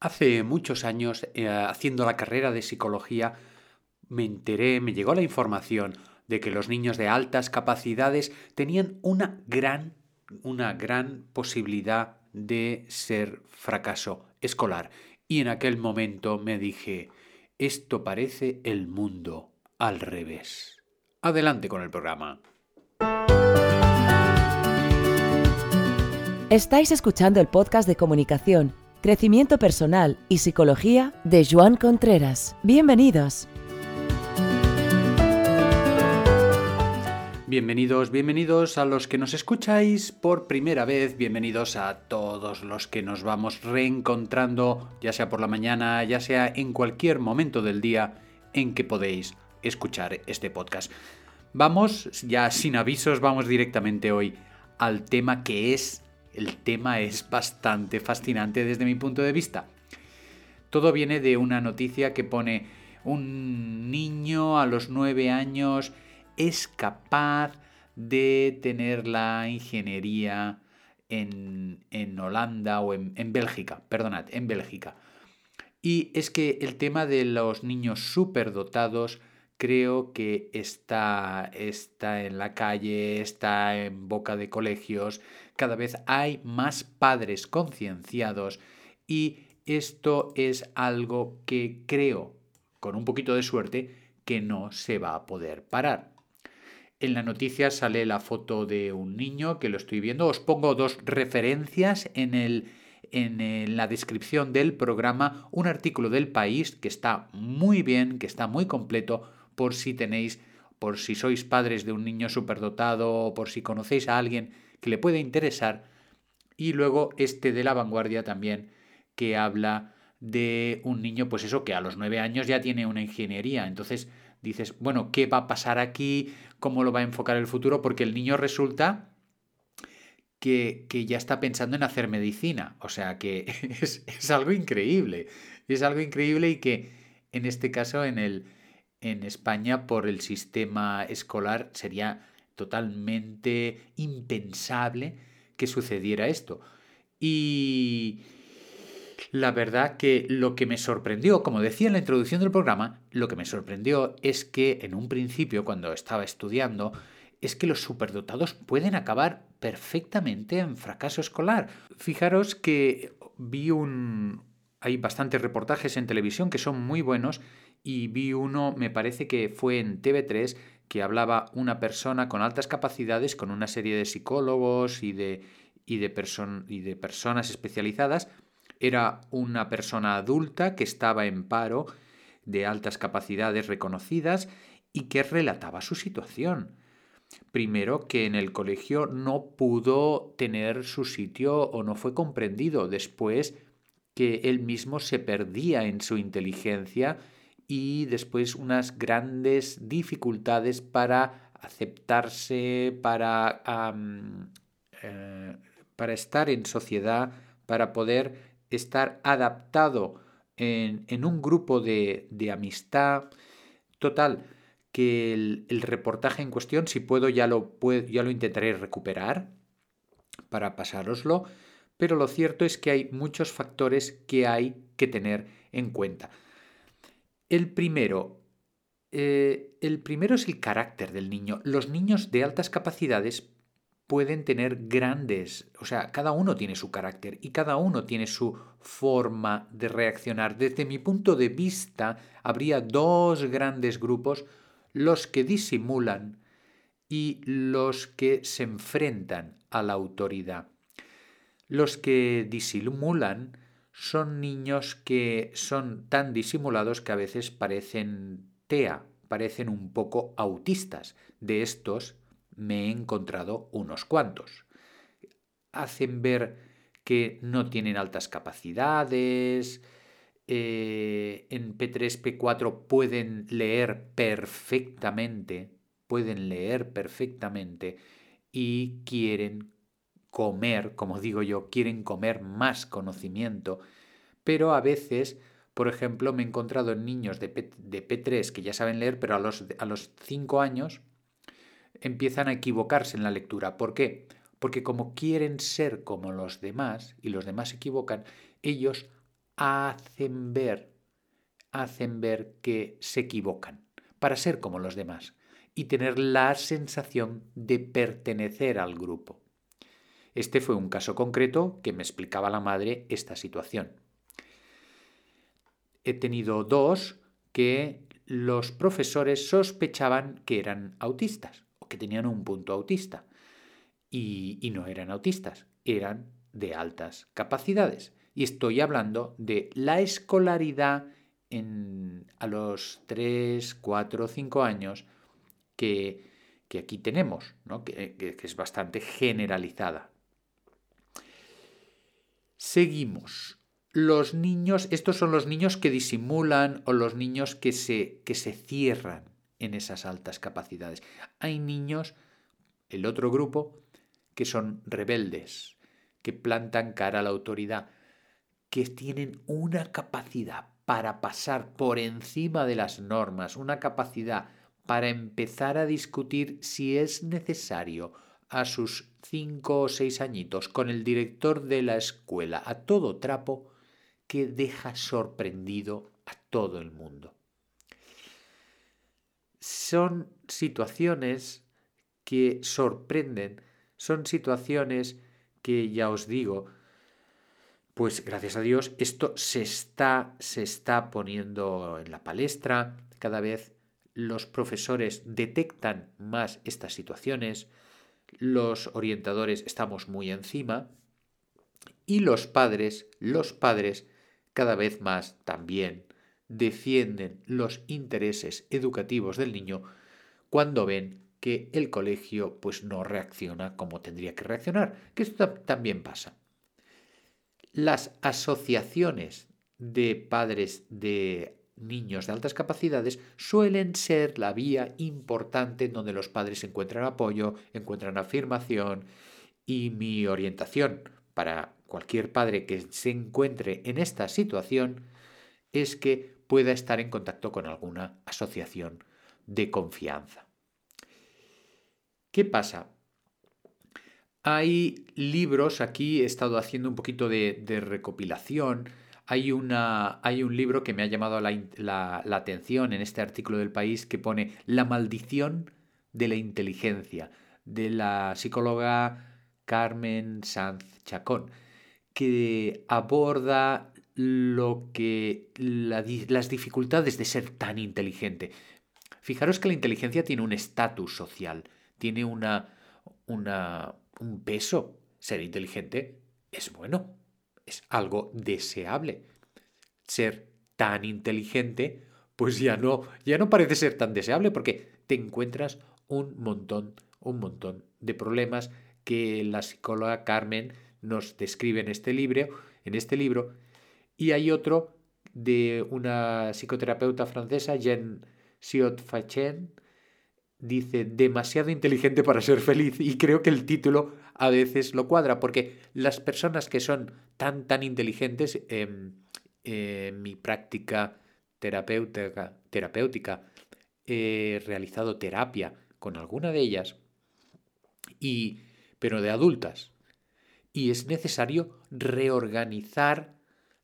Hace muchos años, eh, haciendo la carrera de psicología, me enteré, me llegó la información de que los niños de altas capacidades tenían una gran, una gran posibilidad de ser fracaso escolar. Y en aquel momento me dije, esto parece el mundo al revés. Adelante con el programa. Estáis escuchando el podcast de comunicación, crecimiento personal y psicología de Joan Contreras. Bienvenidos. Bienvenidos, bienvenidos a los que nos escucháis por primera vez, bienvenidos a todos los que nos vamos reencontrando, ya sea por la mañana, ya sea en cualquier momento del día en que podéis escuchar este podcast. Vamos, ya sin avisos, vamos directamente hoy al tema que es el tema es bastante fascinante desde mi punto de vista. Todo viene de una noticia que pone un niño a los nueve años es capaz de tener la ingeniería en, Holanda o en, en, Bélgica, perdonad, en Bélgica. Y es que el tema de los niños superdotados creo que está, está en la calle, está en boca de colegios, cada vez hay más padres concienciados y esto es algo que creo, con un poquito de suerte, que no se va a poder parar. En la noticia sale la foto de un niño que lo estoy viendo. Os pongo dos referencias en, el, en la descripción del programa, un artículo del país que está muy bien, que está muy completo, por si tenéis, por si sois padres de un niño superdotado o por si conocéis a alguien le puede interesar. Y luego este de la vanguardia también, que habla de un niño, pues eso, que a los nueve años ya tiene una ingeniería. Entonces dices, bueno, ¿qué va a pasar aquí? ¿Cómo lo va a enfocar el futuro? Porque el niño resulta que, que ya está pensando en hacer medicina. O sea que es, es, algo increíble. Es algo increíble y que en este caso en, el, en España por el sistema escolar sería totalmente impensable que sucediera esto. Y la verdad que lo que me sorprendió, como decía en la introducción del programa, lo que me sorprendió es que en un principio, cuando estaba estudiando, es que los superdotados pueden acabar perfectamente en fracaso escolar. Fijaros que vi un... Hay bastantes reportajes en televisión que son muy buenos y vi uno, me parece que fue en TV3, que hablaba una persona con altas capacidades, con una serie de psicólogos y de, y de, y de personas especializadas. Era una persona adulta que estaba en paro de altas capacidades reconocidas y que relataba su situación. Primero, que en el colegio no pudo tener su sitio o no fue comprendido. Después, que él mismo se perdía en su inteligencia y después unas grandes dificultades para aceptarse, para, eh, para estar en sociedad, para poder estar adaptado en, un grupo de, amistad. Total, que el, reportaje en cuestión, si puedo ya, lo, ya lo intentaré recuperar para pasároslo, pero lo cierto es que hay muchos factores que hay que tener en cuenta. El primero, eh, el primero es el carácter del niño. Los niños de altas capacidades pueden tener grandes, o sea, cada uno tiene su carácter y cada uno tiene su forma de reaccionar. Desde mi punto de vista, habría dos grandes grupos, los que disimulan y los que se enfrentan a la autoridad. Los que disimulan son niños que son tan disimulados que a veces parecen TEA, parecen un poco autistas. De estos me he encontrado unos cuantos. Hacen ver que no tienen altas capacidades, eh, en P3, P4 pueden leer perfectamente, pueden leer perfectamente y quieren comer, como digo yo, quieren comer más conocimiento, pero a veces, por ejemplo, me he encontrado en niños de, P, 3 que ya saben leer, pero a los, a los 5 años empiezan a equivocarse en la lectura. ¿Por qué? Porque como quieren ser como los demás y los demás se equivocan, ellos hacen ver, hacen ver que se equivocan para ser como los demás y tener la sensación de pertenecer al grupo. Este fue un caso concreto que me explicaba la madre esta situación. He tenido dos que los profesores sospechaban que eran autistas o que tenían un punto autista. Y, no eran autistas, eran de altas capacidades. Y estoy hablando de la escolaridad en, a los 3, 4, 5 años que, aquí tenemos, que, que es bastante generalizada. Seguimos. Los niños, estos son los niños que disimulan o los niños que se, que se cierran en esas altas capacidades. Hay niños, el otro grupo, que son rebeldes, que plantan cara a la autoridad, que tienen una capacidad para pasar por encima de las normas, una capacidad para empezar a discutir si es necesario a sus cinco o seis añitos con el director de la escuela a todo trapo que deja sorprendido a todo el mundo. Son situaciones que sorprenden, son situaciones que ya os digo, pues gracias a Dios esto se está se está poniendo en la palestra, cada vez los profesores detectan más estas situaciones, los orientadores estamos muy encima y los padres, los padres cada vez más también defienden los intereses educativos del niño cuando ven que el colegio pues no reacciona como tendría que reaccionar, que esto también pasa. Las asociaciones de padres de niños de altas capacidades suelen ser la vía importante en donde los padres encuentran apoyo, encuentran afirmación y mi orientación para cualquier padre que se encuentre en esta situación es que pueda estar en contacto con alguna asociación de confianza. ¿Qué pasa? Hay libros, aquí he estado haciendo un poquito de, de recopilación, hay, una, hay un libro que me ha llamado la, atención en este artículo del país que pone La maldición de la inteligencia, de la psicóloga Carmen Sanz Chacón, que aborda lo que las dificultades de ser tan inteligente. Fijaros que la inteligencia tiene un estatus social, tiene una, una, un peso. Ser inteligente es bueno, es algo deseable. Ser tan inteligente, pues ya no, ya no parece ser tan deseable porque te encuentras un montón, un montón de problemas que la psicóloga Carmen nos describe en este libro, en este libro, y hay otro de una psicoterapeuta francesa, Jean Siot Fachen, dice demasiado inteligente para ser feliz y creo que el título a veces lo cuadra porque las personas que son tan tan inteligentes en mi práctica terapéutica, terapéutica he realizado terapia con alguna de ellas y pero de adultas y es necesario reorganizar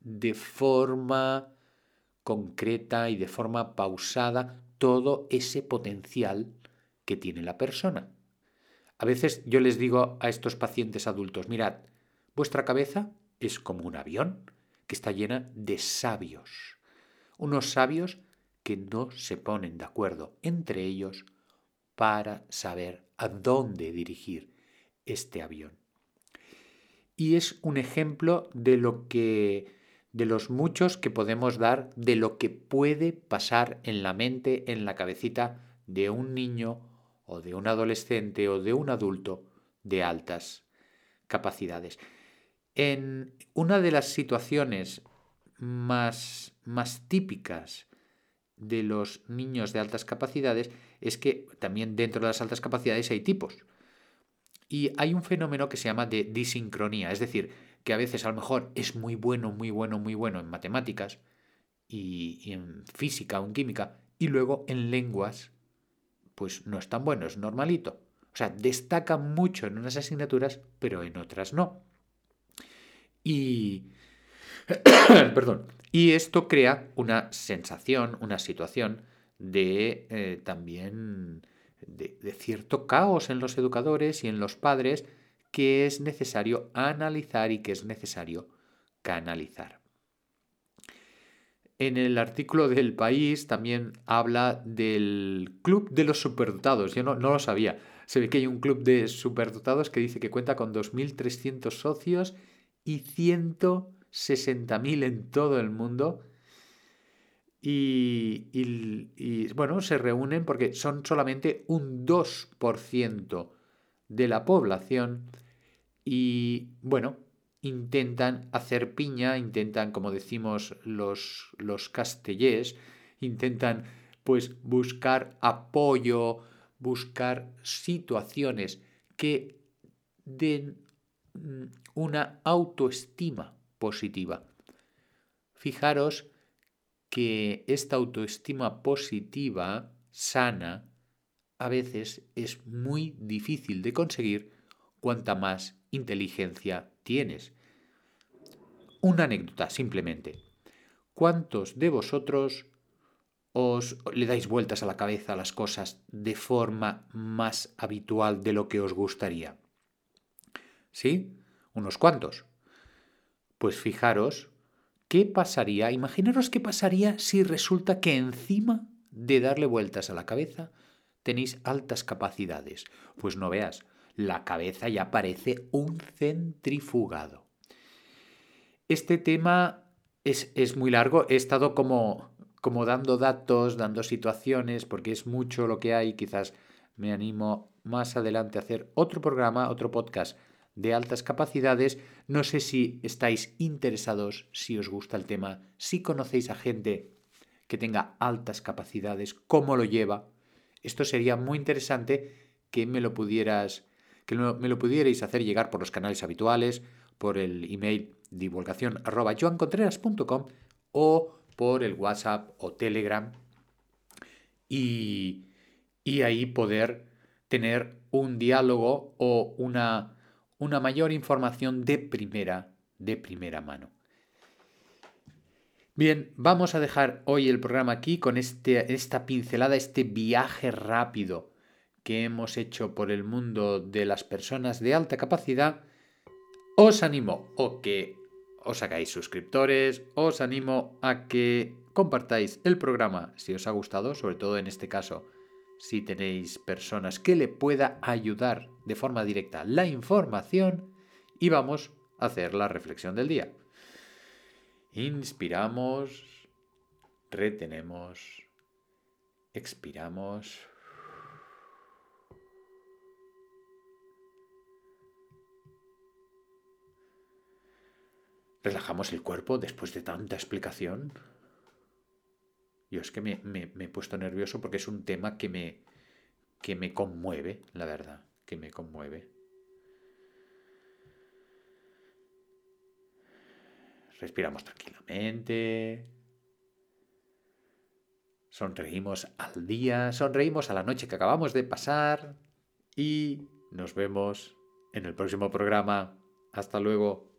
de forma concreta y de forma pausada todo ese potencial que tiene la persona. A veces yo les digo a estos pacientes adultos, mirad, vuestra cabeza es como un avión que está llena de sabios, unos sabios que no se ponen de acuerdo entre ellos para saber a dónde dirigir este avión. Y es un ejemplo de lo que de los muchos que podemos dar de lo que puede pasar en la mente, en la cabecita de un niño o de un adolescente o de un adulto de altas capacidades. En una de las situaciones más, más típicas de los niños de altas capacidades es que también dentro de las altas capacidades hay tipos. Y hay un fenómeno que se llama de disincronía, es decir, que a veces a lo mejor es muy bueno, muy bueno, muy bueno en matemáticas y, en física o en química, y luego en lenguas, pues no es tan bueno, es normalito. O sea, destaca mucho en unas asignaturas, pero en otras no. Y Perdón. Y esto crea una sensación, una situación de eh, también de, de cierto caos en los educadores y en los padres que es necesario analizar y que es necesario canalizar. En el artículo del país también habla del Club de los Superdotados. Yo no, lo sabía. Se ve que hay un club de superdotados que dice que cuenta con 2.300 socios y 160.000 en todo el mundo. Y, y, bueno, se reúnen porque son solamente un 2% de la población y bueno, intentan hacer piña, intentan, como decimos los, los castellés, intentan pues buscar apoyo, buscar situaciones que den mm, una autoestima positiva. Fijaros que esta autoestima positiva, sana, a veces es muy difícil de conseguir cuanta más inteligencia tienes. Una anécdota, simplemente. ¿Cuántos de vosotros os le dais vueltas a la cabeza a las cosas de forma más habitual de lo que os gustaría? ¿Sí? Unos cuantos. Pues fijaros, ¿qué pasaría? Imaginaros qué pasaría si resulta que encima de darle vueltas a la cabeza tenéis altas capacidades. Pues no veas, la cabeza ya parece un centrifugado. Este tema es, es muy largo, he estado como, como dando datos, dando situaciones, porque es mucho lo que hay, quizás me animo más adelante a hacer otro programa, otro podcast de altas capacidades. No sé si estáis interesados, si os gusta el tema, si conocéis a gente que tenga altas capacidades, cómo lo lleva. Esto sería muy interesante que me lo pudieras que me lo pudierais hacer llegar por los canales habituales, por el email divulgación o por el WhatsApp o Telegram y, y ahí poder tener un diálogo o una, una mayor información de primera, de primera mano. Bien, vamos a dejar hoy el programa aquí con este, esta pincelada, este viaje rápido que hemos hecho por el mundo de las personas de alta capacidad, os animo o que os hagáis suscriptores, os animo a que compartáis el programa si os ha gustado, sobre todo en este caso, si tenéis personas que le pueda ayudar de forma directa la información y vamos a hacer la reflexión del día. Inspiramos, retenemos, expiramos. Relajamos el cuerpo después de tanta explicación. Yo es que me, he puesto nervioso porque es un tema que me, que me conmueve, la verdad, que me conmueve. Respiramos tranquilamente. Sonreímos al día, sonreímos a la noche que acabamos de pasar y nos vemos en el próximo programa. Hasta luego.